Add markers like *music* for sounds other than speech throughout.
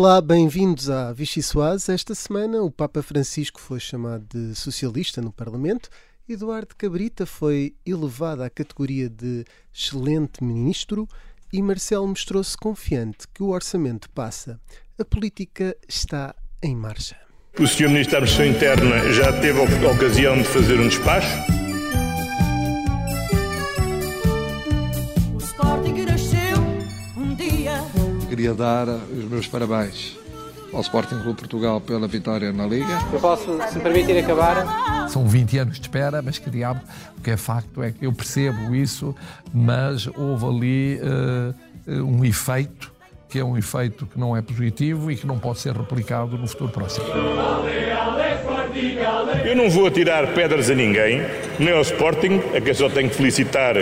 Olá, bem-vindos à Vichy Soase. Esta semana o Papa Francisco foi chamado de socialista no Parlamento, Eduardo Cabrita foi elevado à categoria de excelente ministro e Marcelo mostrou-se confiante que o orçamento passa. A política está em marcha. O Sr. Ministro da Administração Interna já teve a ocasião de fazer um despacho? Queria dar os meus parabéns ao Sporting Clube Portugal pela vitória na Liga. Eu posso, se me permitir acabar, São 20 anos de espera, mas que diabo, o que é facto é que eu percebo isso, mas houve ali eh, um efeito que é um efeito que não é positivo e que não pode ser replicado no futuro próximo. Eu não vou atirar pedras a ninguém, nem ao Sporting, a quem só tenho que felicitar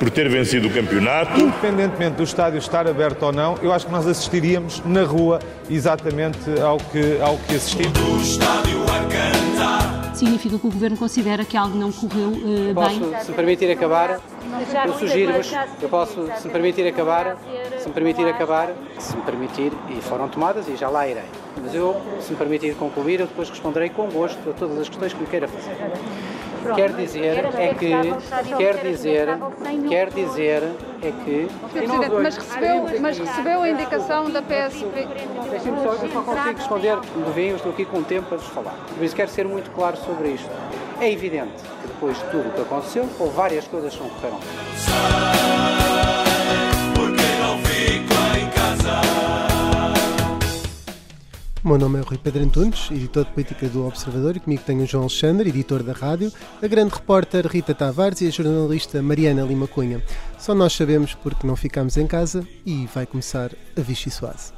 por ter vencido o campeonato. Independentemente do estádio estar aberto ou não, eu acho que nós assistiríamos na rua exatamente ao que, ao que assistimos. significa que o governo considera que algo não correu eh, posso, bem. se me permitir acabar, eu sugiro-vos, eu posso, se me permitir acabar, se me permitir acabar, se me permitir, e foram tomadas e já lá irei. Mas eu, se me permitir concluir, eu depois responderei com gosto a todas as questões que me queira fazer. Quer dizer é que, quer dizer, quer dizer é que... Mas recebeu, mas recebeu a indicação da PSP. Deixem-me só, eu só consigo responder, devem, eu estou aqui com tempo para vos falar. Por isso quero ser muito claro sobre isto. É evidente que depois de tudo o que aconteceu, houve várias coisas que não correram O meu nome é Rui Pedro Antunes, editor de política do Observador, e comigo tenho o João Alexandre, editor da rádio, a grande repórter Rita Tavares e a jornalista Mariana Lima Cunha. Só nós sabemos porque não ficámos em casa e vai começar a Vichy Soase.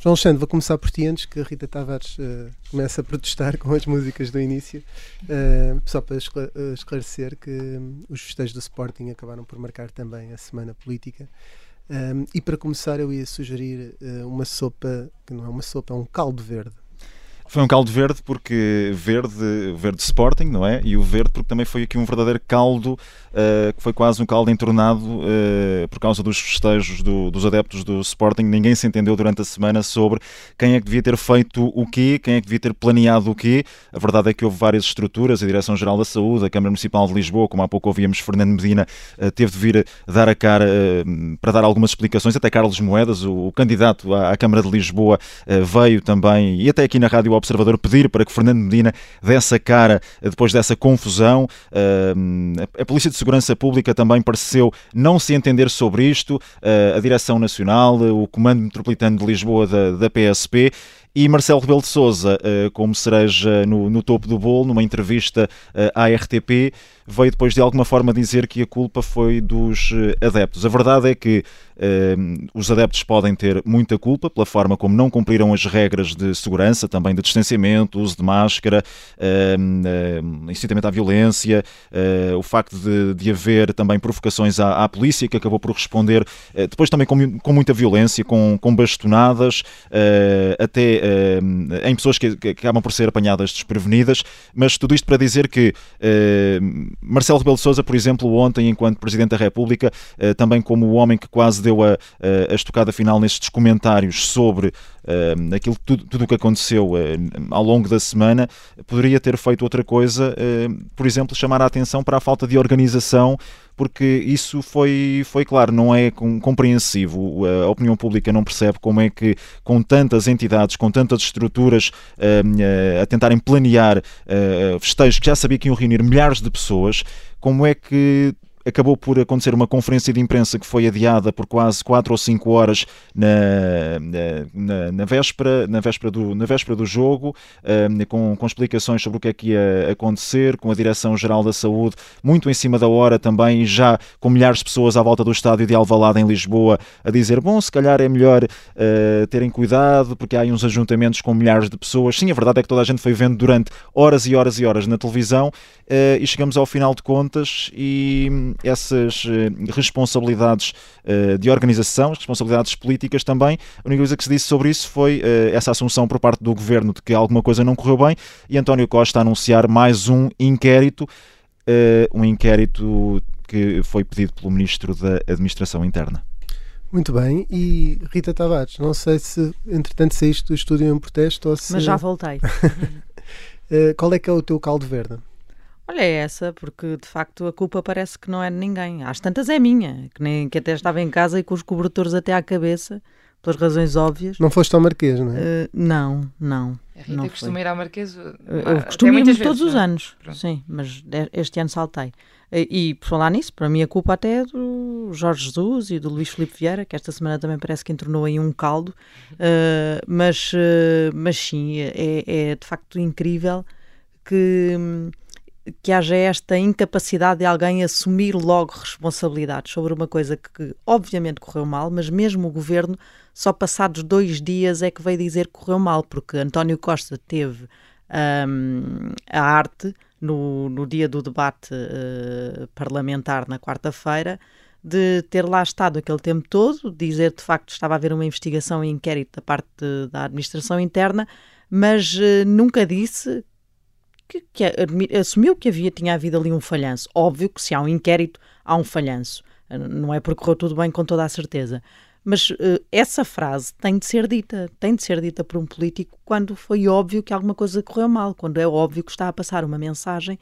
João Alexandre, vou começar por ti antes que a Rita Tavares eh, comece a protestar com as músicas do início. Eh, só para eh, esclarecer que hum, os festejos do Sporting acabaram por marcar também a semana política. Um, e para começar, eu ia sugerir eh, uma sopa, que não é uma sopa, é um caldo verde. Foi um caldo verde porque verde, verde Sporting, não é? E o verde porque também foi aqui um verdadeiro caldo, eh, que foi quase um caldo entornado eh, por causa dos festejos do- dos adeptos do Sporting. Ninguém se entendeu durante a semana sobre quem é que devia ter feito o quê, quem é que devia ter planeado o quê. A verdade é que houve várias estruturas, a Direção-Geral da Saúde, a Câmara Municipal de Lisboa, como há pouco ouvíamos Fernando Medina, eh, teve de vir dar a cara para dar algumas explicações. Até Carlos Moedas, o, o candidato à, à Câmara de Lisboa, veio também, e até aqui na Rádio Observador, pedir para que Fernando Medina desse a cara depois dessa confusão. Eh, a, Polícia de Segurança Pública também pareceu não se entender sobre isto, eh, a Direção Nacional, o Comando Metropolitano de Lisboa da, da PSP. E Marcelo Rebelo de Sousa, como cereja no, no topo do bolo, numa entrevista eh, à RTP, veio depois de alguma forma dizer que a culpa foi dos eh, adeptos. A verdade é que eh, os adeptos podem ter muita culpa pela forma como não cumpriram as regras de segurança, também de distanciamento, uso de máscara, eh, eh, incitamento à violência, eh, o facto de, de haver também provocações à, à polícia, que acabou por responder eh, depois também com, com muita violência, com, com bastonadas, eh, até eh, em pessoas que, que acabam por ser apanhadas desprevenidas, mas tudo isto para dizer que eh, Marcelo Rebelo de Sousa, por exemplo, ontem, enquanto Presidente da República, eh, também como o homem que quase deu a, a, a estocada final nestes comentários sobre eh, aquilo tudo, tudo o que aconteceu eh, ao longo da semana, poderia ter feito outra coisa, por exemplo, chamar a atenção para a falta de organização porque isso foi, foi claro, não é com- compreensivo. A opinião pública não percebe como é que, com tantas entidades, com tantas estruturas a tentarem planear eh, festejos que já sabia que iam reunir milhares de pessoas, como é que acabou por acontecer uma conferência de imprensa que foi adiada por quase 4 ou 5 horas na, na, na, véspera, na, véspera do, na véspera do jogo, hum, com, com explicações sobre o que é que ia acontecer, com a Direção-Geral da Saúde muito em cima da hora também, já com milhares de pessoas à volta do estádio de Alvalade em Lisboa a dizer, bom, se calhar é melhor eh, terem cuidado porque há aí uns ajuntamentos com milhares de pessoas. Sim, a verdade é que toda a gente foi vendo durante horas e horas e horas na televisão eh, e chegamos ao final de contas e essas eh, responsabilidades eh, de organização, as responsabilidades políticas também, a única coisa que se disse sobre isso foi eh, essa assunção por parte do governo de que alguma coisa não correu bem e António Costa a anunciar mais um inquérito, um inquérito que foi pedido pelo Ministro da Administração Interna. Muito bem. E Rita Tavares, não sei se entretanto saíste do estúdio em protesto ou se. Mas já voltei. *laughs* Qual é que é o teu caldo verde? Olha, é essa, porque de facto a culpa parece que não é de ninguém. Às tantas é minha, que, nem, que até estava em casa e com os cobertores até à cabeça, pelas razões óbvias. Não foste ao Marquês, não é? Uh, não, não. A Rita não costuma ir ao Marquês. Eu costumo ir todos vezes, os anos, Pronto. sim, mas este ano saltei. E por falar nisso, para mim a culpa até é do Jorge Jesus e do Luís Filipe Vieira, que esta semana também parece que entornou aí um caldo, uh, mas, uh, mas sim, é, é, de facto incrível que, que haja esta incapacidade de alguém assumir logo responsabilidades sobre uma coisa que, que obviamente correu mal, mas mesmo o governo, só passados dois dias é que veio dizer que correu mal, porque António Costa teve um, a arte no, no dia do debate uh, parlamentar na quarta-feira, de ter lá estado aquele tempo todo, dizer de facto estava a haver uma investigação e inquérito da parte de, da administração interna, mas uh, nunca disse que, que assumiu que havia tinha havido ali um falhanço. Óbvio que se há um inquérito há um falhanço, não é porque correu tudo bem com toda a certeza. Mas uh, essa frase tem de ser dita, tem de ser dita por um político quando foi óbvio que alguma coisa correu mal, quando é óbvio que está a passar uma mensagem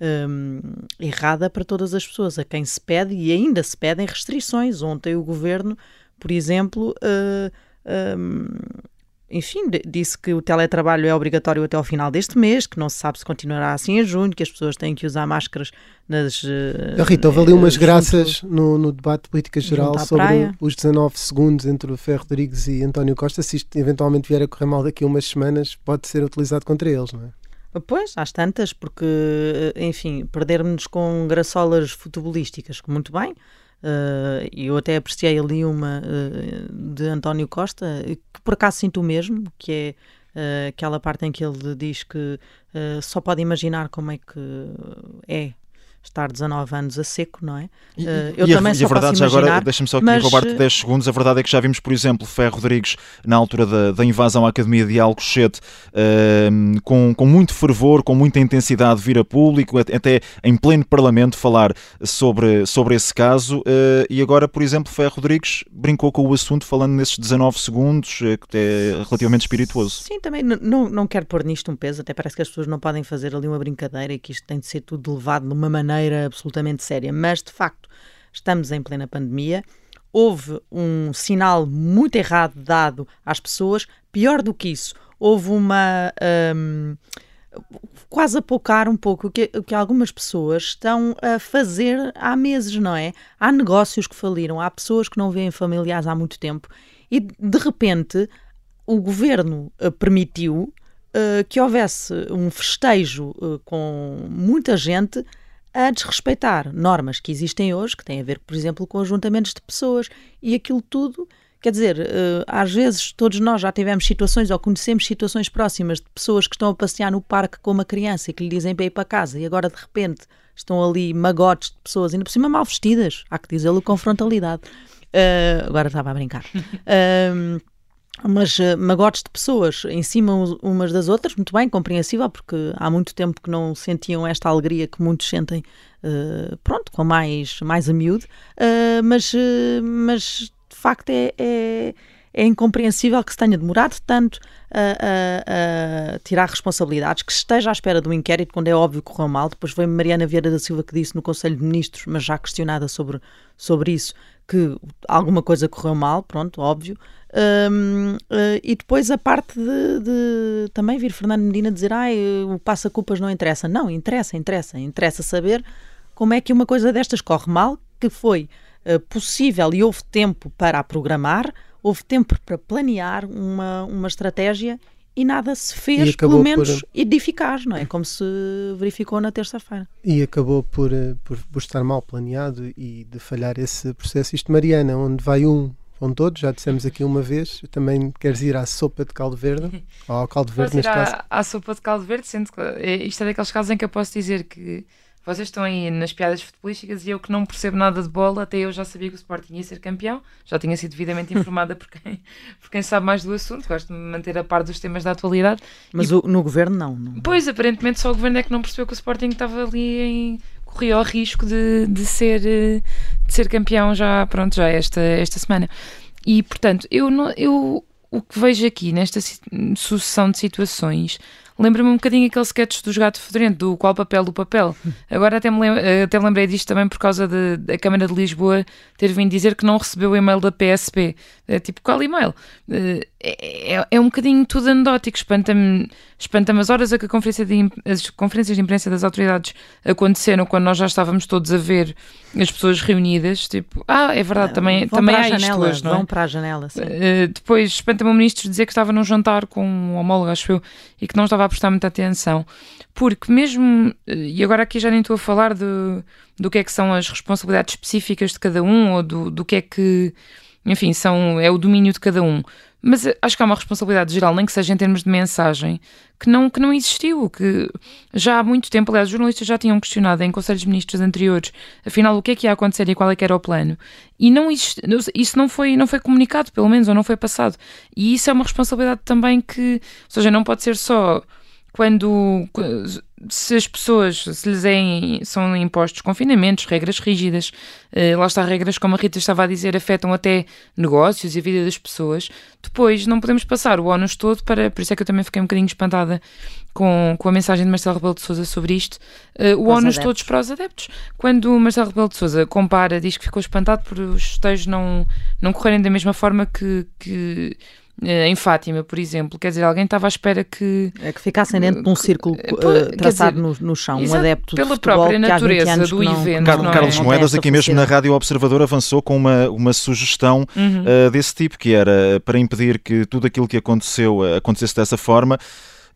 um, errada para todas as pessoas, a quem se pede e ainda se pedem restrições. Ontem o governo, por exemplo, uh, um, enfim, disse que o teletrabalho é obrigatório até ao final deste mês, que não se sabe se continuará assim em junho, que as pessoas têm que usar máscaras nas. Uh, Rita, houve ali umas graças no, no, debate de política geral sobre praia. os 19 segundos entre o Ferro Rodrigues e António Costa. Se isto eventualmente vier a correr mal daqui a umas semanas, pode ser utilizado contra eles, não é? Pois, às tantas, porque, eh, enfim, perdermos com graçolas futebolísticas, muito bem, Uh, eu até apreciei ali uma uh, de António Costa, que por acaso sinto o mesmo, que é uh, aquela parte em que ele diz que só pode imaginar como é que é estar 19 anos a seco, não é? E, uh, eu e também a, só e a verdade, já agora, deixa-me só aqui mas... roubar-te 10 segundos, a verdade é que já vimos, por exemplo, Ferro Rodrigues, na altura da, da invasão à Academia de Alcochete, uh, com, com muito fervor, com muita intensidade, vir a público, até em pleno Parlamento, falar sobre, sobre esse caso, uh, e agora, por exemplo, Ferro Rodrigues brincou com o assunto falando nesses 19 segundos, eh, que é relativamente espirituoso. Sim, também não, não quero pôr nisto um peso, até parece que as pessoas não podem fazer ali uma brincadeira e que isto tem de ser tudo levado de uma maneira maneira absolutamente séria, mas de facto estamos em plena pandemia. Houve um sinal muito errado dado às pessoas. Pior do que isso, houve uma. Um, quase a poucar um pouco o que, o que algumas pessoas estão a fazer há meses, não é? Há negócios que faliram, há pessoas que não veem familiares há muito tempo e de repente o governo uh, permitiu uh, que houvesse um festejo uh, com muita gente a desrespeitar normas que existem hoje, que têm a ver, por exemplo, com ajuntamentos de pessoas e aquilo tudo. Quer dizer, uh, às vezes todos nós já tivemos situações ou conhecemos situações próximas de pessoas que estão a passear no parque com uma criança e que lhe dizem para ir para casa e agora de repente estão ali magotes de pessoas, ainda por cima mal vestidas, há que dizê-lo com frontalidade. Uh, agora estava a brincar. *laughs* Uh, mas uh, magotes de pessoas em cima umas das outras, muito bem, compreensível, porque há muito tempo que não sentiam esta alegria que muitos sentem, uh, pronto, com mais, mais a miúdo, uh, mas, mas de facto é, é, é, incompreensível que se tenha demorado tanto a, a, a, tirar responsabilidades, que esteja à espera de um inquérito quando é óbvio que correu mal. Depois foi Mariana Vieira da Silva que disse no Conselho de Ministros, mas já questionada sobre, sobre isso, que alguma coisa correu mal, pronto, óbvio. Um, uh, eh, e depois a parte de, de, também vir Fernando Medina dizer ah, o passa-culpas não interessa. Não, interessa, interessa. Interessa saber como é que uma coisa destas corre mal, que foi uh, possível e houve tempo para a programar, houve tempo para planear uma, uma estratégia e nada se fez, pelo menos por... não é? Como se verificou na terça-feira. E acabou por, eh, por, por, estar mal planeado e de falhar esse processo. Isto, Mariana, onde vai um, vão todos, já dissemos aqui uma vez. Também queres ir à sopa de caldo verde? *laughs* Ou ao caldo verde, neste à, caso? À sopa de caldo verde, sendo que é, isto é daqueles casos em que eu posso dizer que vocês estão aí nas piadas futebolísticas e eu que não percebo nada de bola, até eu já sabia que o Sporting ia ser campeão, já tinha sido devidamente *laughs* informada por quem, por quem sabe mais do assunto, gosto de me manter a par dos temas da atualidade. Mas e, o, no governo não, não, Pois, aparentemente só o governo é que não percebeu que o Sporting estava ali em corria o risco de, de, ser, de ser campeão já, pronto, já esta, esta semana. E, portanto, eu, não, eu o que vejo aqui nesta sucessão de situações lembra-me um bocadinho aquele sketch dos gato fedorento, do qual papel do papel. Agora até me, lem até me lembrei disto também por causa da Câmara de Lisboa ter vindo dizer que não recebeu o e-mail da PSP. É, tipo, qual e-mail? Eh, é, é, é, um bocadinho tudo anedótico. Espanta-me espanta as horas a que a conferência de, as conferências de imprensa das autoridades aconteceram quando nós já estávamos todos a ver as pessoas reunidas. Tipo, ah, é verdade, também, vão também há janela, isto hoje, Vão para a janela, sim. Uh, depois espanta-me o ministro dizer que estava num jantar com um homólogo, acho eu, e que não estava a prestar muita atenção. Porque mesmo, e agora aqui já nem estou a falar do, do que é que são as responsabilidades específicas de cada um ou do, do que é que enfim, são, é o domínio de cada um. Mas eh, acho que há uma responsabilidade geral, nem que seja em termos de mensagem, que não, que não existiu, que já há muito tempo, aliás, os jornalistas já tinham questionado em conselhos ministros anteriores, afinal, o que é que ia acontecer e qual é que era o plano. E não existe, isso não foi, não foi comunicado, pelo menos, ou não foi passado. E isso é uma responsabilidade também que, ou seja, não pode ser só quando se as pessoas se lhes é, são impostos confinamentos, regras rígidas, eh, lá está regras, como a Rita estava a dizer, afetam até negócios e a vida das pessoas, depois não podemos passar o ónus todo para, por isso é que eu também fiquei um bocadinho espantada com, com a mensagem de Marcelo Rebelo de Sousa sobre isto, uh, o ónus todos para os adeptos. Quando o Marcelo Rebelo de Sousa compara, diz que ficou espantado por os festejos não, não correrem da mesma forma que, que eh, em Fátima, por exemplo. Quer dizer, alguém estava à espera que. É que ficassem dentro de um círculo uh, traçado dizer, no, no, chão, um adepto pela de futebol, própria natureza do não, evento. Car Carlos é, Moedas, aqui mesmo na Rádio Observador, avançou com uma, uma sugestão uhum. uh, desse tipo, que era para impedir que tudo aquilo que aconteceu acontecesse dessa forma,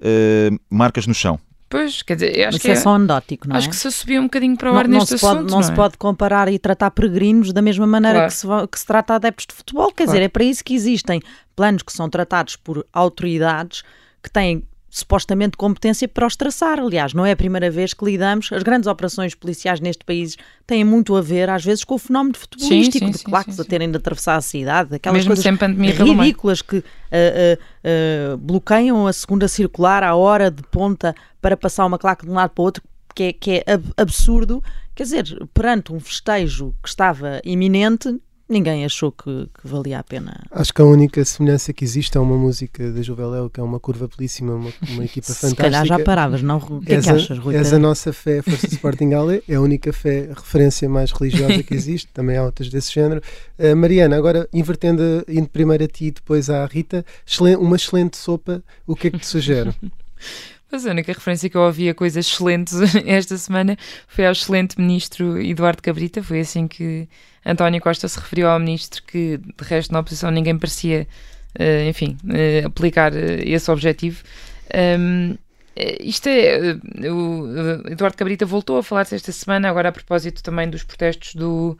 uh, marcas no chão. Pois, quer dizer, acho Mas que é, é só anedótico, não acho é? que se subia um bocadinho para o ar não, neste não se assunto. Pode, não, não se é? pode comparar e tratar peregrinos da mesma maneira claro. que, se, que se trata adeptos de futebol. Quer claro. dizer, é para isso que existem planos que são tratados por autoridades que têm supostamente competência para os traçar. Aliás, não é a primeira vez que lidamos. As grandes operações policiais neste país têm muito a ver, às vezes, com o fenómeno futebolístico, sim, sim, de claques a terem de atravessar a cidade, aquelas Mesmo coisas ridículas que uh, uh, uh, bloqueiam a segunda circular à hora de ponta para passar uma claque de um lado para o outro, que é, que é absurdo. Quer dizer, perante um festejo que estava iminente, ninguém achou que, que, valia a pena. Acho que a única semelhança que existe é uma música da Juveléu, que é uma curva belíssima, uma, uma *laughs* equipa fantástica. Se calhar já paravas, não? O que é que achas, Rui? És a nossa fé, a Força Sporting Ale, é a única fé, referência mais religiosa que existe, também há outras desse género. Uh, Mariana, agora invertendo, indo primeiro a ti e depois à Rita, uma excelente sopa, o que é que te sugere? *laughs* Mas a única referência que eu ouvi a coisas excelentes *laughs* esta semana foi ao excelente ministro Eduardo Cabrita. Foi assim que António Costa se referiu ao ministro que, de resto, na oposição ninguém parecia, uh, enfim, uh, aplicar uh, esse objetivo. Isto é. O Eduardo Cabrita voltou a falar-se esta semana, agora a propósito também dos protestos do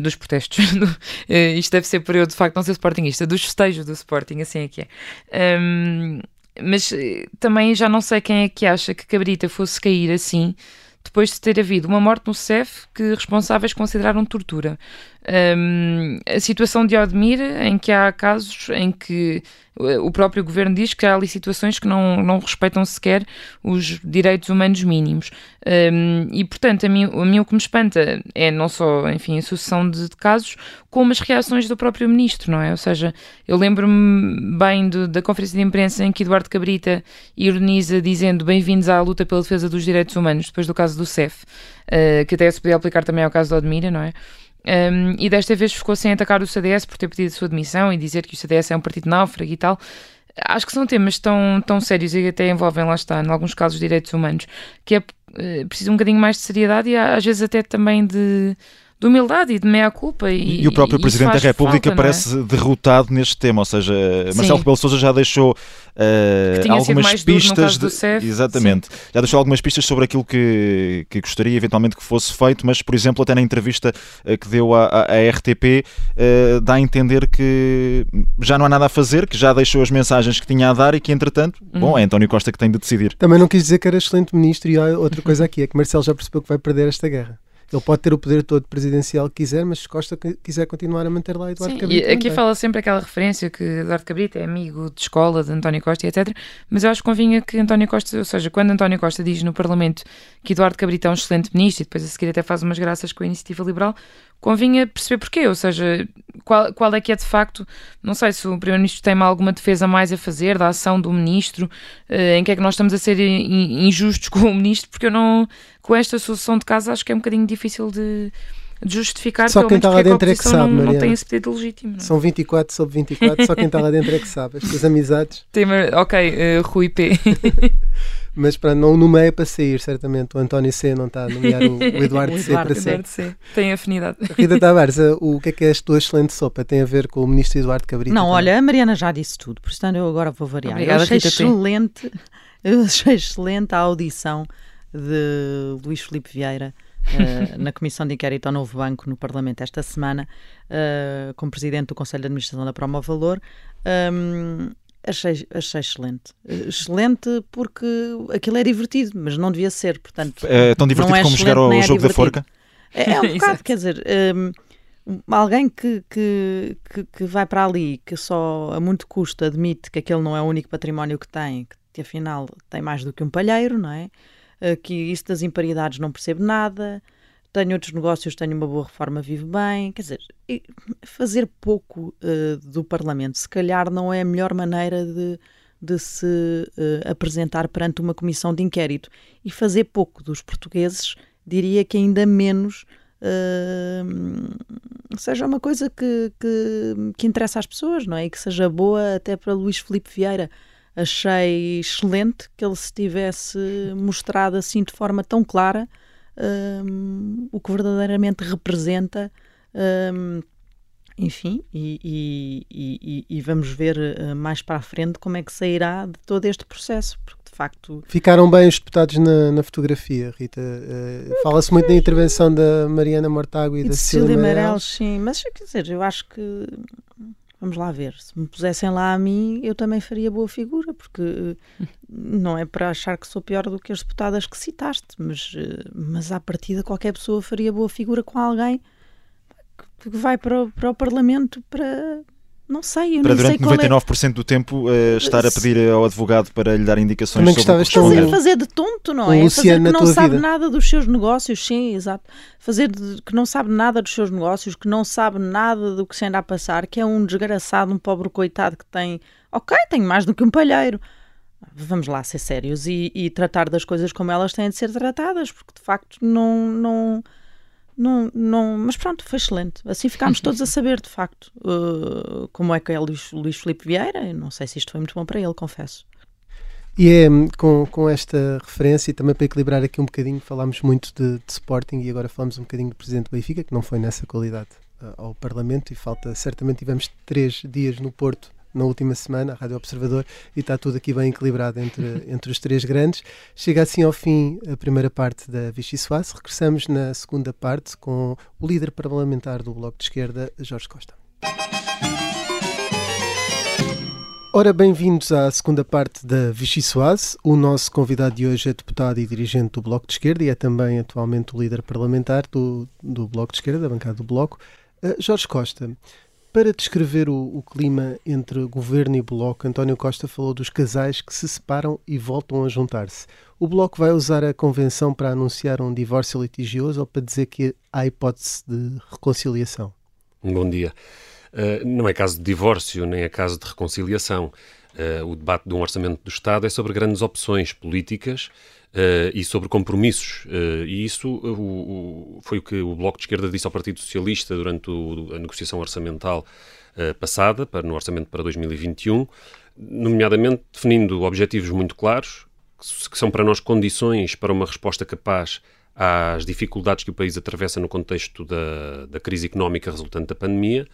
dos protestos. *laughs* isto deve ser por eu, de facto, não ser Sportingista, dos festejos do Sporting, assim é que é. Um, mas eh, também já não sei quem é que acha que Cabrita fosse cair assim depois de ter havido uma morte no CEF que responsáveis consideraram tortura. Um, a situação de Odmir, em que há casos em que o próprio governo diz que há ali situações que não, não respeitam sequer os direitos humanos mínimos. Um, e, portanto, a mim, a mim o que me espanta é não só, enfim, a sucessão de, de casos, como as reações do próprio ministro, não é? Ou seja, eu lembro-me bem do, da conferência de imprensa em que Eduardo Cabrita ironiza dizendo bem-vindos à luta pela defesa dos direitos humanos, depois do caso do CEF, uh, que até se podia aplicar também ao caso do Odmira, não é? Um, e desta vez ficou sem atacar o CDS por ter pedido a sua demissão e dizer que o CDS é um partido náufrago e tal. Acho que são temas tão, tão sérios e até envolvem, lá está, em alguns casos, direitos humanos, que é uh, preciso um bocadinho mais de seriedade e às vezes até também de de humildade e de meia-culpa. E, e, o próprio Presidente da República falta, é? parece é? derrotado neste tema, ou seja, Sim. Marcelo Rebelo Sousa já deixou uh, algumas pistas. De... CEF, Exatamente. Sim. Já deixou algumas pistas sobre aquilo que, que gostaria eventualmente que fosse feito, mas, por exemplo, até na entrevista uh, que deu à, à, à RTP, uh, eh, dá a entender que já não há nada a fazer, que já deixou as mensagens que tinha a dar e que, entretanto, uhum. bom, é António Costa que tem de decidir. Também não quis dizer que era excelente ministro e há outra coisa aqui, é que Marcelo já percebeu que vai perder esta guerra Ele pode ter o poder todo presidencial que quiser, mas se Costa quiser continuar a manter lá Eduardo Sim, Cabrita. E aqui fala sempre aquela referência que Eduardo Cabrita é amigo de escola de António Costa e etc. Mas eu acho que convinha que António Costa, ou seja, quando António Costa diz no Parlamento que Eduardo Cabrita é um excelente ministro e depois a seguir até faz umas graças com a iniciativa liberal, convinha perceber porquê, ou seja, qual, qual é que é de facto, não sei se o Primeiro-Ministro tem alguma defesa mais a fazer da ação do Ministro, eh, em que é que nós estamos a ser injustos *laughs* com o Ministro, porque eu não, com esta solução de casa, acho que é um bocadinho difícil de, de justificar, só quem está lá dentro é que sabe, não, não tem esse pedido legítimo. Não? é? São 24 sobre 24, só quem está lá dentro é que sabe. As tuas amizades. *laughs* Tem, ok, uh, Rui P. *laughs* Mas para não nomeia para sair, certamente. O António C não está a nomear o, o *laughs* Eduardo, o C para Eduardo sair. C. Tem afinidade. Rita Tavares, o que é que é a tua excelente sopa? Tem a ver com o ministro Eduardo Cabrita? Não, também? olha, a Mariana já disse tudo, portanto eu agora vou variar. Obrigada, eu achei Rita P. excelente, eu achei excelente a audição de Luís Filipe Vieira uh, *laughs* na Comissão de Inquérito ao Novo Banco no Parlamento esta semana, uh, como Presidente do Conselho de Administração da Promo Valor. Um, achei, achei excelente. Excelente porque aquilo é divertido, mas não devia ser, portanto... É tão divertido é como jogar ao é jogo da divertido. forca? É, é um *laughs* bocado, quer dizer... Um, alguém que, que, que, que, vai para ali, que só a muito custo admite que aquele não é o único património que tem, que afinal tem mais do que um palheiro, não é? Que isso das imparidades não percebe nada, tenho outros negócios, tenho uma boa reforma, vivo bem. Quer dizer, fazer pouco uh, do Parlamento, se calhar não é a melhor maneira de, de se uh, apresentar perante uma comissão de inquérito. E fazer pouco dos portugueses, diria que ainda menos uh, seja uma coisa que, que, que interessa às pessoas, não é? E que seja boa até para Luís Filipe Vieira. Achei excelente que ele se tivesse mostrado assim de forma tão clara um, o que verdadeiramente representa. Um, enfim, e, e, e, e, vamos ver uh, mais para a frente como é que sairá de todo este processo, porque de facto. Ficaram bem os deputados na, na fotografia, Rita. Uh, Fala-se muito da intervenção da Mariana Mortágua e, da Cecília. Meirelles. Sim, mas quer dizer, eu acho que. Vamos lá ver, se me pusessem lá a mim, eu também faria boa figura, porque não é para achar que sou pior do que as deputadas que citaste, mas, mas à partida qualquer pessoa faria boa figura com alguém que vai para o, para o Parlamento para. Não sei, eu para nem durante sei qual 99% é... do tempo uh, estar a pedir ao advogado para lhe dar indicações Também sobre o que fazer, fazer de tonto, não é? Um fazer que não sabe vida. nada dos seus negócios, sim, exato. Fazer de, que não sabe nada dos seus negócios, que não sabe nada do que se anda a passar, que é um desgraçado, um pobre coitado que tem. Ok, tenho mais do que um palheiro. Vamos lá ser sérios e, e tratar das coisas como elas têm de ser tratadas, porque de facto não. não não, não, mas pronto, foi excelente. Assim ficámos todos a saber, de facto, uh, como é que é Luís, Luís Filipe Vieira. Eu não sei se isto foi muito bom para ele, confesso. E é com, com esta referência, e também para equilibrar aqui um bocadinho, falámos muito de, de Sporting e agora falamos um bocadinho do Presidente do Benfica, que não foi nessa qualidade uh, ao Parlamento, e falta, certamente tivemos três dias no Porto na última semana, a Rádio Observador, e está tudo aqui bem equilibrado entre, *laughs* entre os três grandes. Chega assim ao fim a primeira parte da Vichy Soase. Regressamos na segunda parte com o líder parlamentar do Bloco de Esquerda, Jorge Costa. Ora, bem-vindos à segunda parte da Vichy Soase. O nosso convidado de hoje é deputado e dirigente do Bloco de Esquerda e é também atualmente o líder parlamentar do, do Bloco de Esquerda, da bancada do Bloco. Uh, Jorge Costa, para descrever o, o, clima entre governo e bloco, António Costa falou dos casais que se separam e voltam a juntar-se. O bloco vai usar a convenção para anunciar um divórcio litigioso ou para dizer que há hipótese de reconciliação? Bom dia. Uh, não é caso de divórcio, nem é caso de reconciliação. Uh, o debate de um orçamento do Estado é sobre grandes opções políticas Uh, e sobre compromissos. Uh, e isso o, foi o que o Bloco de Esquerda disse ao Partido Socialista durante o, a negociação orçamental passada, para, no orçamento para 2021, nomeadamente definindo objetivos muito claros, que, que são para nós condições para uma resposta capaz às dificuldades que o país atravessa no contexto da, da crise económica resultante da pandemia.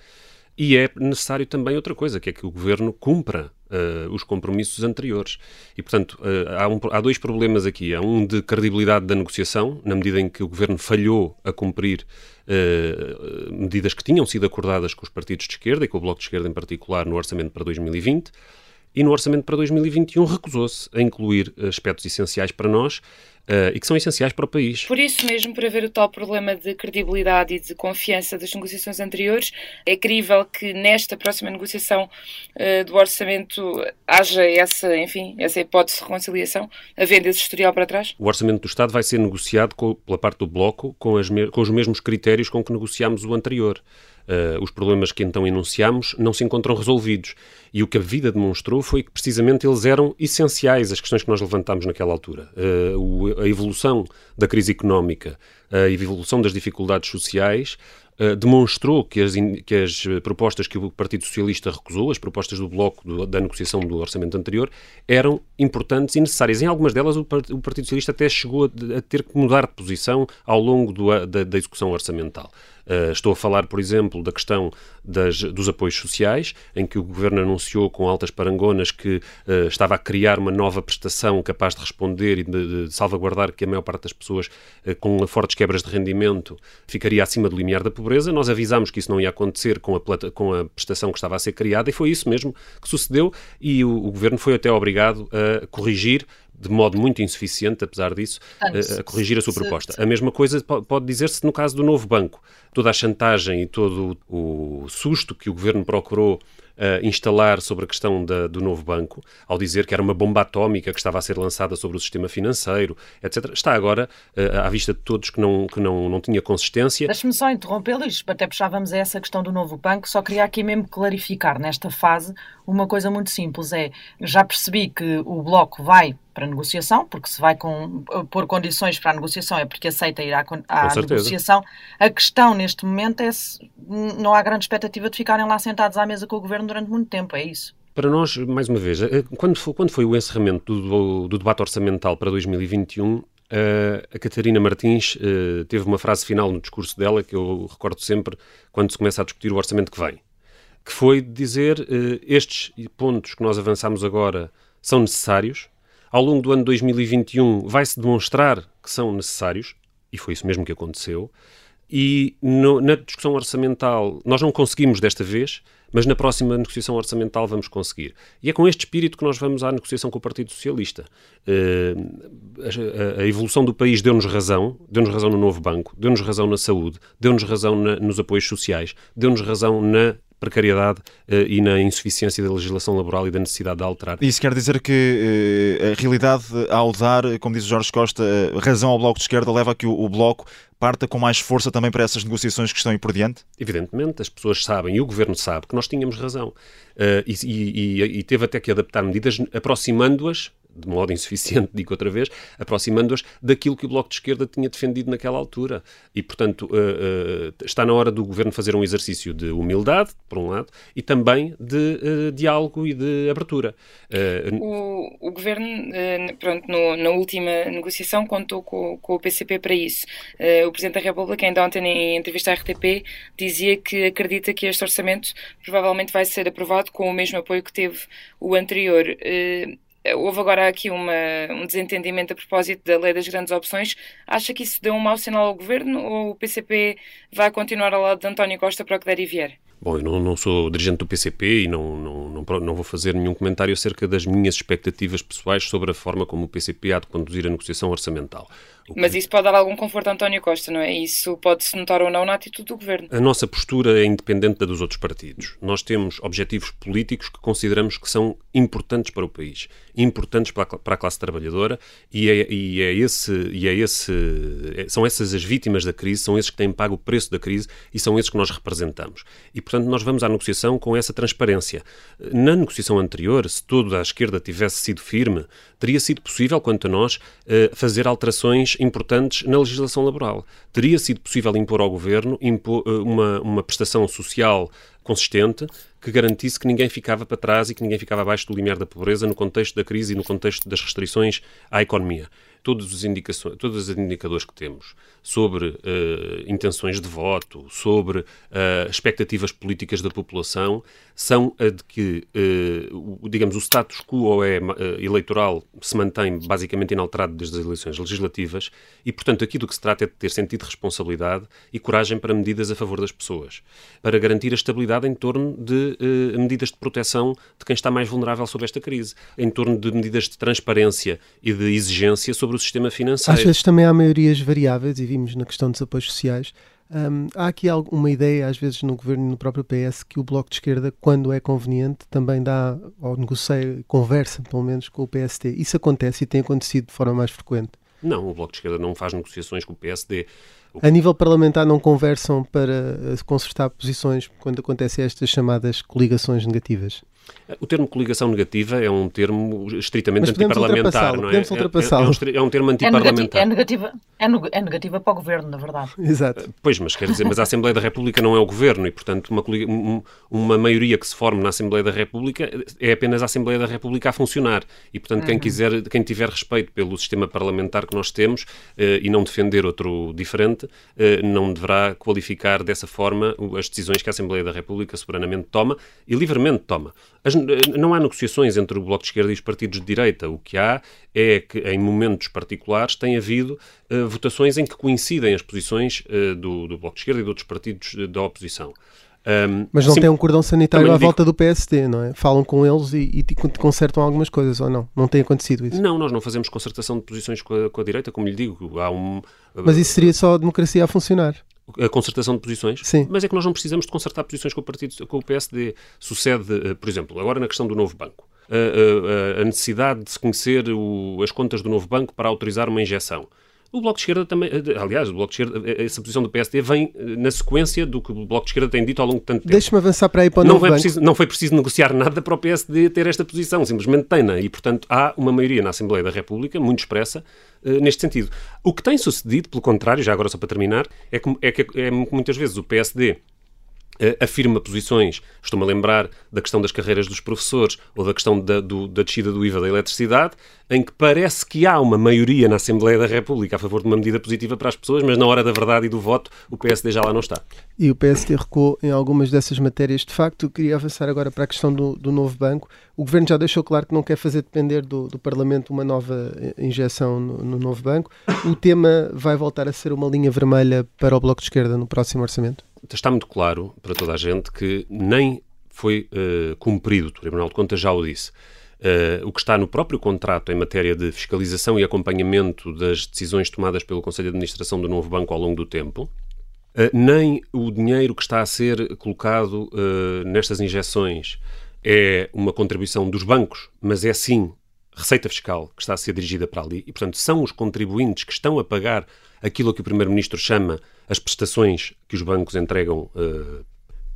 E é necessário também outra coisa, que é que o governo cumpra uh, os compromissos anteriores. E, portanto, uh, há, um, há, dois problemas aqui. Há um de credibilidade da negociação, na medida em que o governo falhou a cumprir uh, medidas que tinham sido acordadas com os partidos de esquerda e com o Bloco de Esquerda em particular no orçamento para 2020. E no orçamento para 2021 recusou-se a incluir aspectos essenciais para nós uh, e que são essenciais para o país. Por isso mesmo, por haver o tal problema de credibilidade e de confiança das negociações anteriores, é crível que nesta próxima negociação uh, do orçamento haja essa, enfim, essa hipótese de reconciliação, havendo esse historial para trás? O orçamento do Estado vai ser negociado com, pela parte do Bloco com, as, com os mesmos critérios com que negociámos o anterior. Uh, os problemas que então enunciámos não se encontram resolvidos. E o que a vida demonstrou foi que precisamente eles eram essenciais, as questões que nós levantámos naquela altura. Uh, o, a evolução da crise económica, a evolução das dificuldades sociais, Uh, demonstrou que as, que as, propostas que o Partido Socialista recusou, as propostas do Bloco do, da negociação do orçamento anterior, eram importantes e necessárias. Em algumas delas, o, o Partido Socialista até chegou a, a, ter que mudar de posição ao longo do, da, da execução orçamental. Uh, estou a falar, por exemplo, da questão das, dos apoios sociais, em que o Governo anunciou com altas parangonas que uh, estava a criar uma nova prestação capaz de responder e de, de salvaguardar que a maior parte das pessoas uh, com fortes quebras de rendimento ficaria acima do limiar da pobreza. Nós avisámos que isso não ia acontecer com a, plata, com a prestação que estava a ser criada e foi isso mesmo que sucedeu e o, o Governo foi até obrigado a corrigir de modo muito insuficiente, apesar disso, a, a corrigir a sua proposta. A mesma coisa pode dizer-se no caso do novo banco. Toda a chantagem e todo o susto que o governo procurou uh, instalar sobre a questão da, do novo banco, ao dizer que era uma bomba atómica que estava a ser lançada sobre o sistema financeiro, etc., está agora uh, à vista de todos que não, que não, não tinha consistência. Deixe-me só interrompê-lo, até puxávamos a essa questão do novo banco, só queria aqui mesmo clarificar nesta fase uma coisa muito simples, é, já percebi que o Bloco vai para a negociação, porque se vai com, pôr condições para a negociação é porque aceita ir à, à negociação. A questão neste momento é se não há grande expectativa de ficarem lá sentados à mesa com o governo durante muito tempo, é isso? Para nós, mais uma vez, eh, quando foi, quando foi o encerramento do, do debate orçamental para 2021, eh, a Catarina Martins uh, teve uma frase final no discurso dela que eu recordo sempre quando se começa a discutir o orçamento que vem, que foi dizer estes pontos que nós avançamos agora são necessários, ao longo do ano 2021 vai-se demonstrar que são necessários, e foi isso mesmo que aconteceu, e no, na discussão orçamental nós não conseguimos desta vez, mas na próxima negociação orçamental vamos conseguir. E é com este espírito que nós vamos à negociação com o Partido Socialista. Uh, a, a, evolução do país deu-nos razão, deu-nos razão no novo banco, deu-nos razão na saúde, deu-nos razão na, nos apoios sociais, deu-nos razão na precariedade uh, e na insuficiência da legislação laboral e da necessidade de alterar. Isso quer dizer que uh, a realidade, ao dar, como diz o Jorge Costa, uh, razão ao Bloco de Esquerda, leva a que o, Bloco parta com mais força também para essas negociações que estão aí por diante? Evidentemente, as pessoas sabem e o Governo sabe que nós tínhamos razão. E, e, e, teve até que adaptar medidas aproximando-as de modo insuficiente, *laughs* digo outra vez, aproximando-as daquilo que o Bloco de Esquerda tinha defendido naquela altura. E, portanto, uh, uh, está na hora do Governo fazer um exercício de humildade, por um lado, e também de uh, diálogo e de abertura. O, o, Governo, pronto, no, na última negociação, contou com, com o PCP para isso. o Presidente da República, ainda ontem, em entrevista à RTP, dizia que acredita que este orçamento provavelmente vai ser aprovado com o mesmo apoio que teve o anterior houve agora aqui uma, um desentendimento a propósito da lei das grandes opções. Acha que isso deu um mau sinal ao governo ou o PCP vai continuar ao lado de António Costa para o que der e vier? Bom, eu não, não, sou dirigente do PCP e não, não, não, não, vou fazer nenhum comentário acerca das minhas expectativas pessoais sobre a forma como o PCP há de conduzir a negociação orçamental. Mas isso pode dar algum conforto a António Costa, não é? Isso pode-se notar ou não na atitude do governo. A nossa postura é independente da dos outros partidos. Nós temos objetivos políticos que consideramos que são importantes para o país, importantes para a, para a classe trabalhadora e, é, e, é esse, e é esse, é, são essas as vítimas da crise, são esses que têm pago o preço da crise e são esses que nós representamos. E, portanto, nós vamos à negociação com essa transparência. Na negociação anterior, se toda a esquerda tivesse sido firme, teria sido possível, quanto a nós, eh, fazer alterações importantes na legislação laboral. Teria sido possível impor ao governo eh, uma, uma prestação social consistente que garantisse que ninguém ficava para trás e que ninguém ficava abaixo do limiar da pobreza no contexto da crise e no contexto das restrições à economia. Todos os indicações, todos os indicadores que temos sobre uh, intenções de voto, sobre uh, expectativas políticas da população, são a de que, uh, digamos, o status quo é, eleitoral se mantém basicamente inalterado desde as eleições legislativas e, portanto, aqui do que se trata é de ter sentido de responsabilidade e coragem para medidas a favor das pessoas, para garantir a estabilidade em torno de medidas de proteção de quem está mais vulnerável sobre esta crise, em torno de medidas de transparência e de exigência sobre o sistema financeiro. Às vezes também há maiorias variáveis e vimos na questão dos apoios sociais. Um, há aqui uma ideia, às vezes, no governo e no próprio PS, que o Bloco de Esquerda, quando é conveniente, também dá, ou negocia, conversa, pelo menos, com o PST. Isso acontece e tem acontecido de forma mais frequente. Não, o Bloco de Esquerda não faz negociações com o PSD. A nível parlamentar não conversam para eh, consertar posições quando acontecem estas chamadas coligações negativas? O termo coligação negativa é um termo estritamente antiparlamentar, não é? Podemos ultrapassá-lo. É, é, um, é um termo antiparlamentar. É negativa, é, negativa, é negativa para o governo, na verdade. *laughs* Exato. Pois, mas quer dizer, mas a Assembleia da República não é o governo e, portanto, uma, uma maioria que se forme na Assembleia da República é apenas a Assembleia da República a funcionar. E, portanto, uhum. quem quiser, quem tiver respeito pelo sistema parlamentar que nós temos eh, e não defender outro diferente, eh, não deverá qualificar dessa forma as decisões que a Assembleia da República soberanamente toma e livremente toma. As, não há negociações entre o Bloco de Esquerda e os partidos de direita. O que há é que, em momentos particulares, tem havido uh, votações em que coincidem as posições uh, do, do, Bloco de Esquerda e de outros partidos da oposição. Um, Mas não sim, tem um cordão sanitário à digo... volta do PSD, não é? Falam com eles e, e, consertam algumas coisas, ou não? Não tem acontecido isso? Não, nós não fazemos concertação de posições com a, com a direita, como lhe digo. Há um... Mas isso seria só a democracia a funcionar? A concertação de posições, Sim. mas é que nós não precisamos de concertar posições com o, partido, com o PSD. Sucede, eh, por exemplo, agora na questão do novo banco. A, a, a necessidade de se conhecer o, as contas do novo banco para autorizar uma injeção. O Bloco de Esquerda também, eh, aliás, o Bloco de Esquerda, eh, essa posição do PSD vem na sequência do que o Bloco de Esquerda tem dito ao longo de tanto tempo. Deixa-me avançar para aí para o não banco. Preciso, não foi preciso negociar nada para o PSD ter esta posição, simplesmente tem-na. E, portanto, há uma maioria na Assembleia da República, muito expressa, neste sentido. O que tem sucedido, pelo contrário, já agora só para terminar, é que, é que é, muitas vezes o PSD afirma posições, estou-me a lembrar da questão das carreiras dos professores ou da questão da, do, da descida do IVA da eletricidade, em que parece que há uma maioria na Assembleia da República a favor de uma medida positiva para as pessoas, mas na hora da verdade e do voto o PSD já lá não está. E o PSD recuou em algumas dessas matérias. De facto, queria avançar agora para a questão do, do novo banco. O Governo já deixou claro que não quer fazer depender do, do Parlamento uma nova injeção no, no novo banco. O tema vai voltar a ser uma linha vermelha para o Bloco de Esquerda no próximo orçamento? Está muito claro para toda a gente que nem foi uh, cumprido, o Tribunal de Contas já o disse. Uh, o que está no próprio contrato em matéria de fiscalização e acompanhamento das decisões tomadas pelo Conselho de Administração do novo banco ao longo do tempo, uh, nem o dinheiro que está a ser colocado nestas injeções é uma contribuição dos bancos, mas é sim receita fiscal que está a ser dirigida para ali, e portanto são os contribuintes que estão a pagar aquilo que o Primeiro-Ministro chama as prestações que os bancos entregam uh,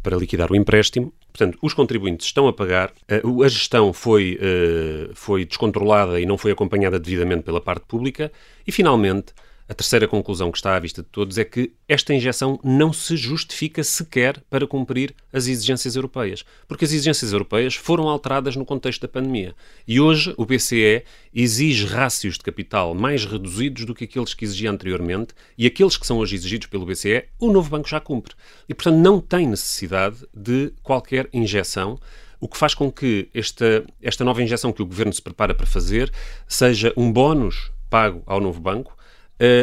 para liquidar o empréstimo. Portanto, os contribuintes estão a pagar, uh, a gestão foi, uh, foi descontrolada e não foi acompanhada devidamente pela parte pública, e finalmente a terceira conclusão que está à vista de todos é que esta injeção não se justifica sequer para cumprir as exigências europeias, porque as exigências europeias foram alteradas no contexto da pandemia. E hoje o BCE exige rácios de capital mais reduzidos do que aqueles que exigia anteriormente, e aqueles que são hoje exigidos pelo BCE, o novo banco já cumpre. E, portanto, não tem necessidade de qualquer injeção o que faz com que esta, esta nova injeção que o governo se prepara para fazer seja um bónus pago ao novo banco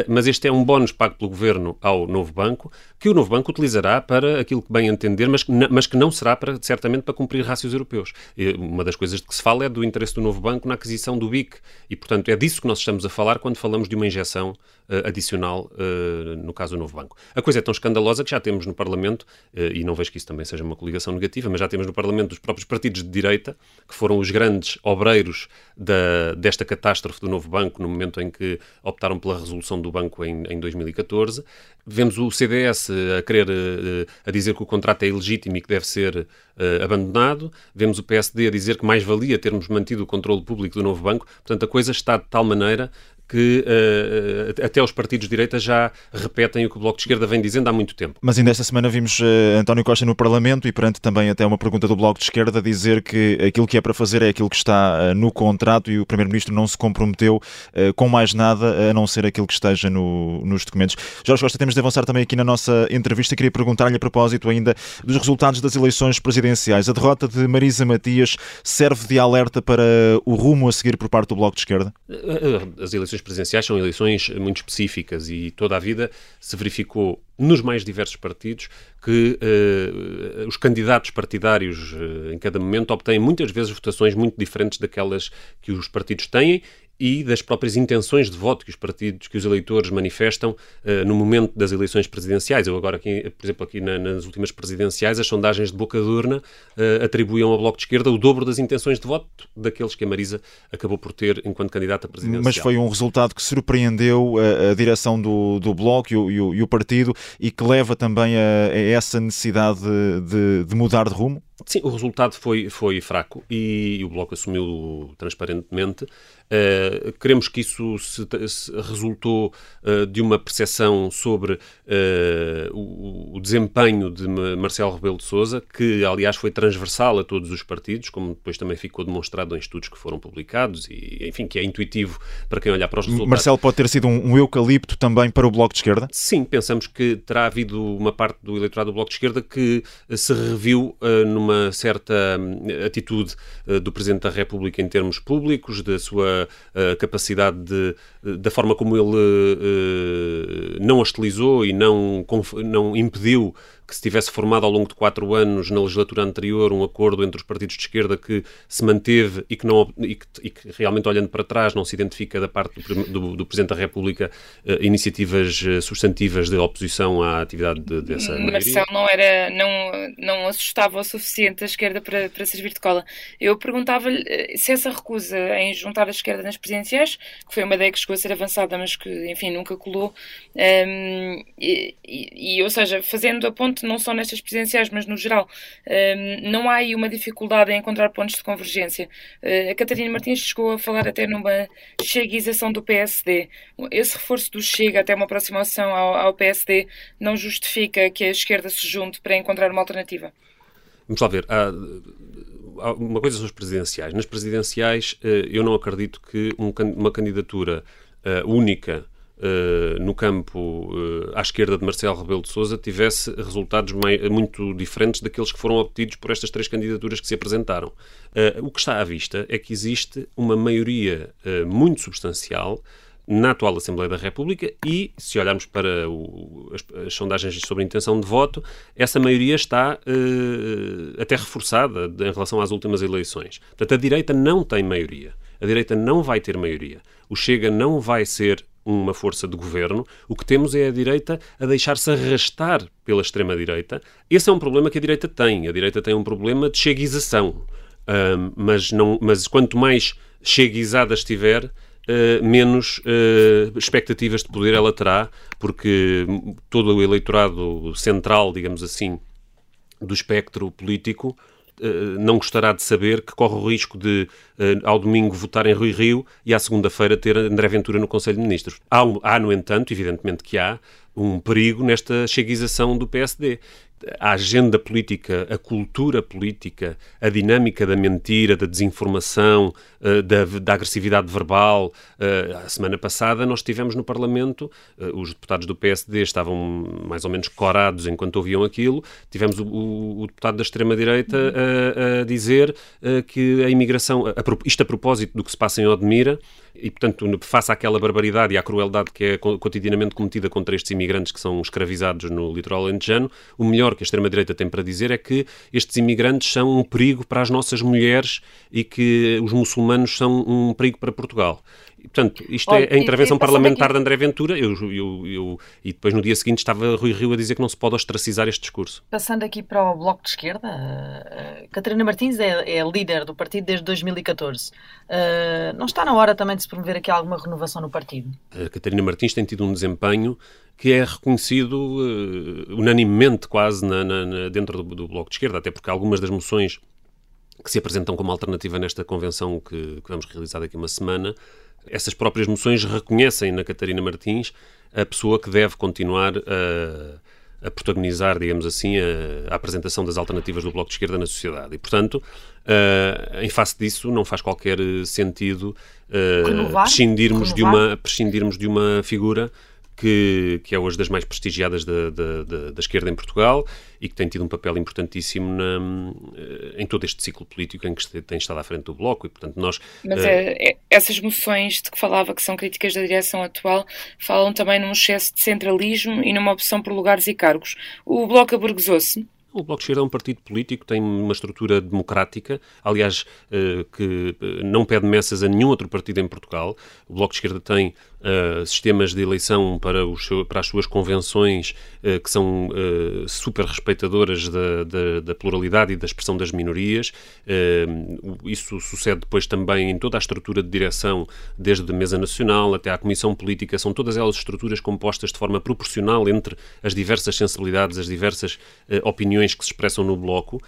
mas este é um bónus pago pelo governo ao novo banco, que o novo banco utilizará para aquilo que bem entender, mas mas que não será para, certamente para cumprir rácios europeus. Uma das coisas de que se fala é do interesse do novo banco na aquisição do BIC, e portanto é disso que nós estamos a falar quando falamos de uma injeção uh, adicional, uh, no caso do novo banco. A coisa é tão escandalosa que já temos no Parlamento, e não vejo que isso também seja uma coligação negativa, mas já temos no Parlamento os próprios partidos de direita, que foram os grandes obreiros da, desta catástrofe do novo banco no momento em que optaram pela resolução do banco em, em 2014. Vemos o CDS a querer eh, a dizer que o contrato é ilegítimo e que deve ser uh, abandonado. Vemos o PSD a dizer que mais valia termos mantido o controle público do novo banco. Portanto, a coisa está de tal maneira que uh, até os partidos de direita já repetem o que o Bloco de Esquerda vem dizendo há muito tempo. Mas ainda esta semana vimos uh, António Costa no Parlamento e perante também até uma pergunta do Bloco de Esquerda dizer que aquilo que é para fazer é aquilo que está uh, no contrato e o Primeiro-Ministro não se comprometeu com mais nada a não ser aquilo que esteja no, nos documentos. Jorge Costa, temos de avançar também aqui na nossa entrevista. Queria perguntar-lhe a propósito ainda dos resultados das eleições presidenciais. A derrota de Marisa Matias serve de alerta para o rumo a seguir por parte do Bloco de Esquerda? As eleições presidenciais são eleições muito específicas e toda a vida se verificou nos mais diversos partidos que uh, os candidatos partidários uh, em cada momento obtêm muitas vezes votações muito diferentes daquelas que os partidos têm e das próprias intenções de voto que os partidos, que os eleitores manifestam uh, no momento das eleições presidenciais. Eu agora, aqui, por exemplo, aqui na, nas últimas presidenciais, as sondagens de boca de urna uh, atribuíam ao Bloco de Esquerda o dobro das intenções de voto daqueles que a Marisa acabou por ter enquanto candidata presidencial. Mas foi um resultado que surpreendeu a, a direção do, do Bloco e o, e, o, e o, partido e que leva também a, a essa necessidade de, de mudar de rumo? Sim, o resultado foi, foi fraco e, e o Bloco assumiu transparentemente. Uh, queremos que isso se, se resultou uh, de uma percepção sobre uh, o, o, desempenho de Marcelo Rebelo de Sousa, que aliás foi transversal a todos os partidos, como depois também ficou demonstrado em estudos que foram publicados e, enfim, que é intuitivo para quem olhar para os resultados. Marcelo pode ter sido um, um eucalipto também para o Bloco de Esquerda? Sim, pensamos que terá havido uma parte do eleitorado do Bloco de Esquerda que se reviu numa uma certa hum, atitude uh, do Presidente da República em termos públicos, da sua uh, capacidade de, da forma como ele não hostilizou e não, não impediu que se tivesse formado ao longo de quatro anos na legislatura anterior um acordo entre os partidos de esquerda que se manteve e que, não, e que, e que realmente olhando para trás não se identifica da parte do, do, do Presidente da República uh, iniciativas uh, substantivas de oposição à atividade de, dessa maioria. Marcelo não era, não, não assustava o suficiente a esquerda para, para servir de cola. Eu perguntava-lhe eh, se essa recusa em juntar a esquerda nas presidenciais, que foi uma ideia que chegou a ser avançada, mas que, enfim, nunca colou, um, ehm, e, e, ou seja, fazendo a ponte não só nestas presidenciais, mas no geral, não há aí uma dificuldade em encontrar pontos de convergência. Uh, a Catarina Martins chegou a falar até numa cheguização do PSD. Esse reforço do Chega até uma aproximação ao, ao PSD não justifica que a esquerda se junte para encontrar uma alternativa? Vamos lá ver. Há, há uma coisa são as presidenciais. Nas presidenciais, eu não acredito que uma candidatura única Uh, no campo uh, à esquerda de Marcelo Rebelo de Sousa tivesse resultados muito diferentes daqueles que foram obtidos por estas três candidaturas que se apresentaram. Uh, o que está à vista é que existe uma maioria muito substancial na atual Assembleia da República e, se olharmos para o, as, as, sondagens sobre intenção de voto, essa maioria está até reforçada em relação às últimas eleições. Portanto, a direita não tem maioria. A direita não vai ter maioria. O Chega não vai ser uma força de governo, o que temos é a direita a deixar-se arrastar pela extrema-direita. Esse é um problema que a direita tem. A direita tem um problema de cheguização. Uh, mas, não, mas quanto mais cheguizada estiver, uh, menos uh, expectativas de poder ela terá, porque todo o eleitorado central, digamos assim, do espectro político não gostará de saber que corre o risco de, eh, ao domingo, votar em Rui Rio e à segunda-feira ter André Ventura no Conselho de Ministros. Há, há, no entanto, evidentemente que há, um perigo nesta cheguização do PSD a agenda política, a cultura política, a dinâmica da mentira, da desinformação, eh, da, da agressividade verbal. Eh, a semana passada nós tivemos no Parlamento, eh, os deputados do PSD estavam mais ou menos corados enquanto ouviam aquilo, tivemos o, o, o deputado da extrema-direita a, a, dizer que a imigração, a, isto a propósito do que se passa em Odmira, e, portanto, face àquela barbaridade e à crueldade que é cotidianamente cometida contra estes imigrantes que são escravizados no litoral alentejano, o melhor que a extrema-direita tem para dizer é que estes imigrantes são um perigo para as nossas mulheres e que os muçulmanos são um perigo para Portugal. Portanto, isto é a intervenção parlamentar aqui... de André Ventura eu, eu, eu, e depois no dia seguinte estava Rui Rio a dizer que não se pode ostracizar este discurso. Passando aqui para o Bloco de Esquerda, uh, Catarina Martins é, é líder do partido desde 2014. Uh, eh, não está na hora também de se promover aqui alguma renovação no partido? A Catarina Martins tem tido um desempenho que é reconhecido uh, unanimemente quase na, na, na, dentro do, do Bloco de Esquerda, até porque algumas das moções que se apresentam como alternativa nesta convenção que, que vamos realizar daqui a uma semana essas próprias moções reconhecem na Catarina Martins a pessoa que deve continuar a a protagonizar, digamos assim, a, a, apresentação das alternativas do Bloco de Esquerda na sociedade. E, portanto, uh, em face disso, não faz qualquer sentido uh, prescindirmos, de uma, prescindirmos de uma figura que, que é hoje das mais prestigiadas da, da, da, da, esquerda em Portugal e que tem tido um papel importantíssimo na, eh, em todo este ciclo político em que tem estado à frente do Bloco e, portanto, nós... Mas uh... é, essas moções de que falava, que são críticas da direção atual, falam também num excesso de centralismo e numa opção por lugares e cargos. O Bloco aburguesou-se? O Bloco de Esquerda é um partido político, tem uma estrutura democrática, aliás, que não pede messas a nenhum outro partido em Portugal. O Bloco de Esquerda tem uh, sistemas de eleição para, os, para as suas convenções uh, que são uh, super respeitadoras da, da, da, pluralidade e da expressão das minorias. isso sucede depois também em toda a estrutura de direção, desde a Mesa Nacional até à Comissão Política, são todas elas estruturas compostas de forma proporcional entre as diversas sensibilidades, as diversas opiniões que se expressam no Bloco.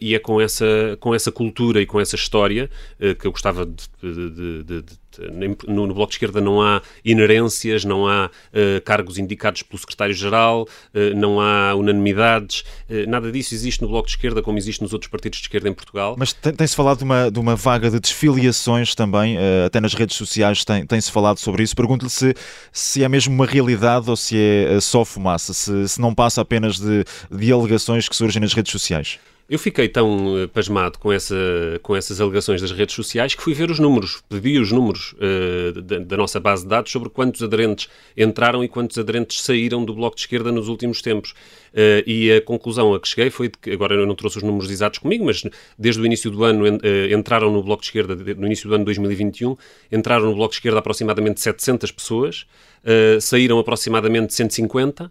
E é com essa, com essa cultura e com essa história que eu gostava de, de, de, de no, no, Bloco de Esquerda não há inerências, não há uh, cargos indicados pelo secretário-geral, uh, não há unanimidades, uh, nada disso existe no Bloco de Esquerda como existe nos outros partidos de esquerda em Portugal. Mas tem-se falado de uma, de uma vaga de desfiliações também, até nas redes sociais tem-se tem falado sobre isso. Pergunto-lhe se, se é mesmo uma realidade ou se é só fumaça, se, se não passa apenas de, de alegações que surgem nas redes sociais. Eu fiquei tão uh, pasmado com, essa, com essas alegações das redes sociais que fui ver os números, pedi os números uh, da, da, nossa base de dados sobre quantos aderentes entraram e quantos aderentes saíram do Bloco de Esquerda nos últimos tempos. Uh, e a conclusão a que cheguei foi de que, agora eu não trouxe os números exatos comigo, mas desde o início do ano entraram no Bloco de Esquerda, no início do ano 2021, entraram no Bloco de Esquerda aproximadamente 700 pessoas, saíram aproximadamente 150,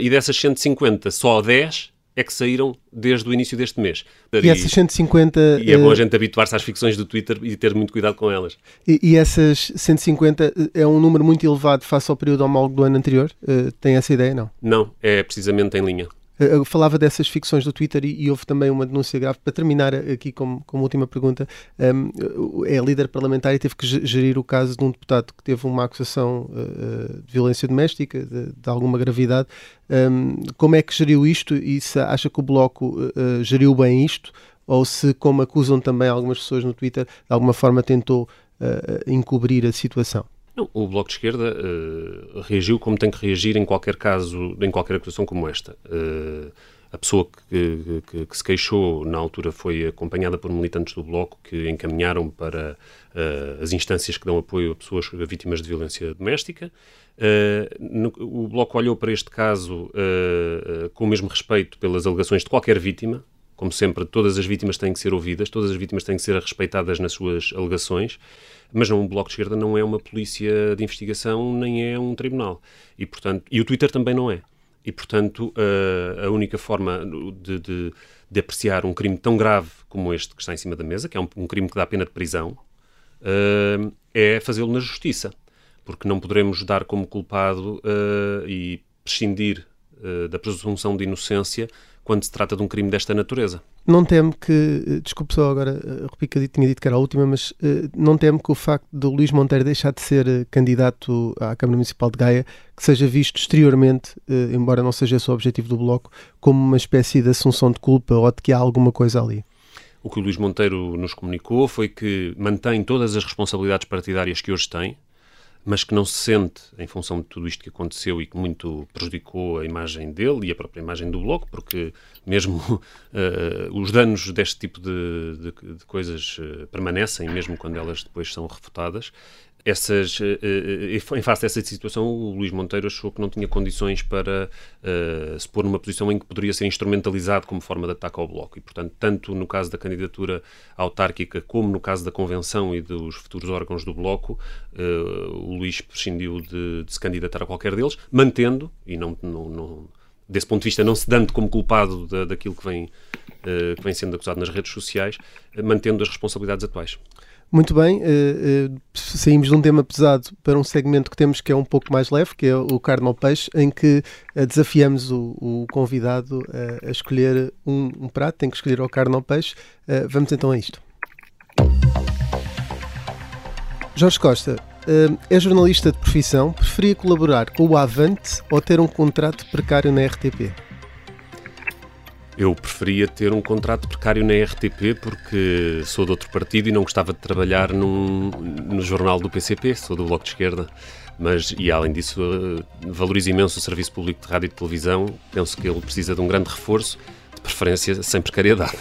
e dessas 150, só 10 é que saíram desde o início deste mês. E, e essas 150... E é bom a gente habituar-se às ficções do Twitter e ter muito cuidado com elas. E, e, essas 150 é um número muito elevado face ao período homólogo do ano anterior? Uh, tem essa ideia, não? Não, é precisamente em linha. Eu falava dessas ficções do Twitter e, e, houve também uma denúncia grave. Para terminar aqui como, como última pergunta, um, é líder parlamentar e teve que gerir o caso de um deputado que teve uma acusação uh, de violência doméstica, de, de alguma gravidade. Um, como é que geriu isto e se acha que o Bloco uh, geriu bem isto? Ou se, como acusam também algumas pessoas no Twitter, de alguma forma tentou uh, encobrir a situação? O Bloco de Esquerda uh, reagiu como tem que reagir em qualquer caso, em qualquer acusação como esta. Uh, a pessoa que, que, que, se queixou na altura foi acompanhada por militantes do Bloco que encaminharam para uh, as instâncias que dão apoio a pessoas vítimas de violência doméstica. No, o Bloco olhou para este caso com o mesmo respeito pelas alegações de qualquer vítima, como sempre, todas as vítimas têm que ser ouvidas, todas as vítimas têm que ser respeitadas nas suas alegações, mas não, o Bloco de Esquerda não é uma polícia de investigação, nem é um tribunal. E, portanto, e o Twitter também não é. E, portanto, a, a única forma de, de, de, apreciar um crime tão grave como este que está em cima da mesa, que é um, um crime que dá pena de prisão, uh, é fazê-lo na justiça. Porque não poderemos dar como culpado uh, e prescindir uh, da presunção de inocência quando se trata de um crime desta natureza. Não temo que, eh, desculpe só agora, eh, repito que tinha dito que era a última, mas uh, não temo que o facto de Luís Monteiro deixar de ser candidato à Câmara Municipal de Gaia, que seja visto exteriormente, embora não seja esse o objetivo do Bloco, como uma espécie de assunção de culpa ou de que há alguma coisa ali. O que o Luís Monteiro nos comunicou foi que mantém todas as responsabilidades partidárias que hoje tem, mas que não se sente, em função de tudo isto que aconteceu e que muito prejudicou a imagem dele e a própria imagem do Bloco, porque mesmo uh, *laughs* os danos deste tipo de, de, de coisas uh, permanecem, mesmo quando elas depois são refutadas, essas, uh, uh, em face dessa situação, o Luís Monteiro achou que não tinha condições para uh, se pôr numa posição em que poderia ser instrumentalizado como forma de ataque ao Bloco. E, portanto, tanto no caso da candidatura autárquica como no caso da Convenção e dos futuros órgãos do Bloco, o Luís prescindiu de, de, se candidatar a qualquer deles, mantendo, e não, não, não, desse ponto de vista não se dando como culpado da, daquilo que vem, que vem sendo acusado nas redes sociais, mantendo as responsabilidades atuais. Muito bem, uh, uh, saímos de um tema pesado para um segmento que temos que é um pouco mais leve, que é o carne ao peixe, em que uh, desafiamos o, o convidado a escolher um, um, prato, tem que escolher o carne ao peixe. vamos então a isto. Jorge Costa, é jornalista de profissão, preferia colaborar com o Avante ou ter um contrato precário na RTP? Eu preferia ter um contrato precário na RTP porque sou de outro partido e não gostava de trabalhar num, no jornal do PCP, sou do Bloco de Esquerda. Mas, e além disso, eh, valorizo imenso o serviço público de rádio e de televisão. Penso que ele precisa de um grande reforço, de preferência sem precariedade.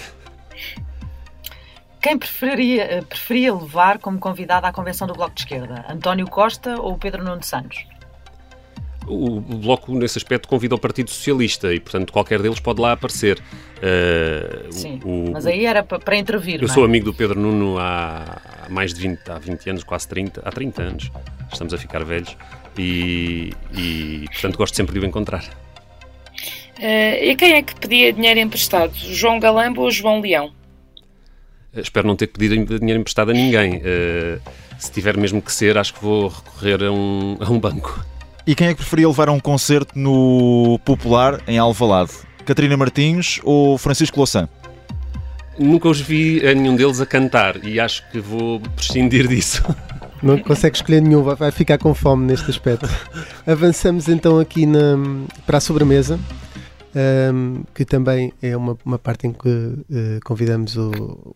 Quem preferia, eh, preferia levar como convidado à convenção do Bloco de Esquerda? António Costa ou Pedro Nuno Santos? O, Bloco, nesse aspecto, convida o Partido Socialista e, portanto, qualquer deles pode lá aparecer. Uh, Sim, o, mas aí era para, intervir. Eu é? sou amigo do Pedro Nuno há mais de 20, há 20 anos, quase 30, há 30 anos. Estamos a ficar velhos e, e portanto, gosto sempre de o encontrar. Uh, e quem é que pedia dinheiro emprestado? João Galambo ou João Leão? Uh, espero não ter pedido dinheiro emprestado a ninguém. Uh, se tiver mesmo que ser, acho que vou recorrer a um, a um banco. E quem é que preferia levar a um concerto no Popular em Alvalade? Catarina Martins ou Francisco Louçã? Nunca os vi a nenhum deles a cantar e acho que vou prescindir disso. *laughs* Não consegue escolher nenhum, vai ficar com fome neste aspecto. *laughs* Avançamos então aqui na, para a sobremesa, um, que também é uma, uma parte em que uh, convidamos o,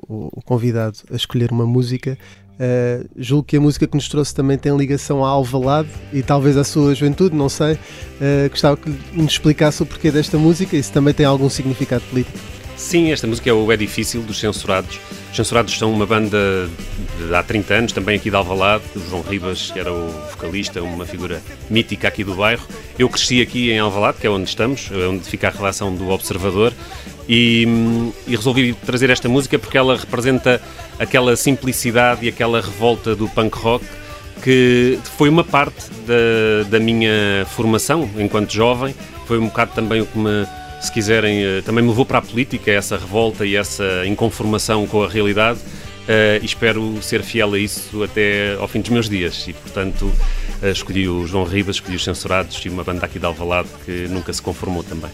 o, o, convidado a escolher uma música. Uh, julgo que a música que nos trouxe também tem ligação à Alvalade e talvez à sua juventude, não sei. Uh, gostava que nos explicasse o porquê desta música e se também tem algum significado político. Sim, esta música é o É Difícil dos Censurados. Os Censurados são uma banda de há 30 anos, também aqui de Alvalade. O João Ribas, era o vocalista, uma figura mítica aqui do bairro. Eu cresci aqui em Alvalade, que é onde estamos, é onde fica a relação do Observador. E, e, resolvi trazer esta música porque ela representa aquela simplicidade e aquela revolta do punk rock que foi uma parte da, da minha formação enquanto jovem, foi um bocado também o que me, se quiserem, eh, também me levou para a política, essa revolta e essa inconformação com a realidade. Uh, e espero ser fiel a isso até ao fim dos meus dias. E, portanto, uh, escolhi o João Ribas, escolhi os Censurados e uma banda aqui de Alvalade que nunca se conformou também.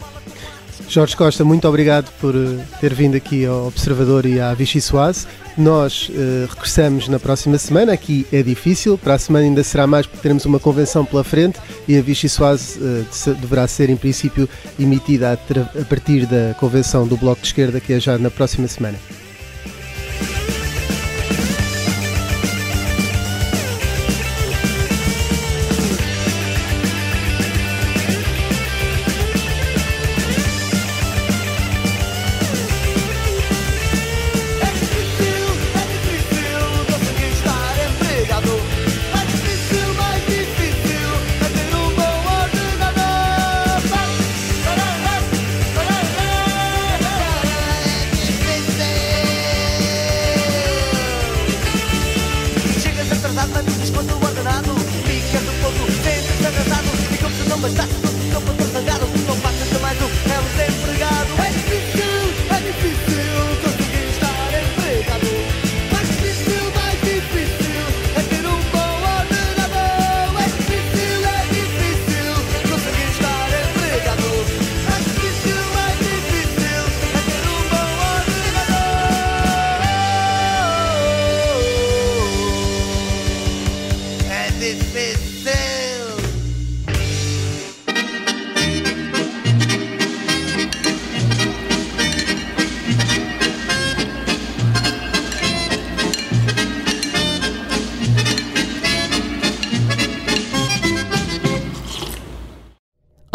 Jorge Costa, muito obrigado por eh, ter vindo aqui ao Observador e à Vichy Soase. Nós uh, regressamos na próxima semana, aqui é difícil, para a semana ainda será mais porque teremos uma convenção pela frente e a Vichy Soase uh, deverá ser em princípio emitida a, a partir da convenção do Bloco de Esquerda que é já na próxima semana.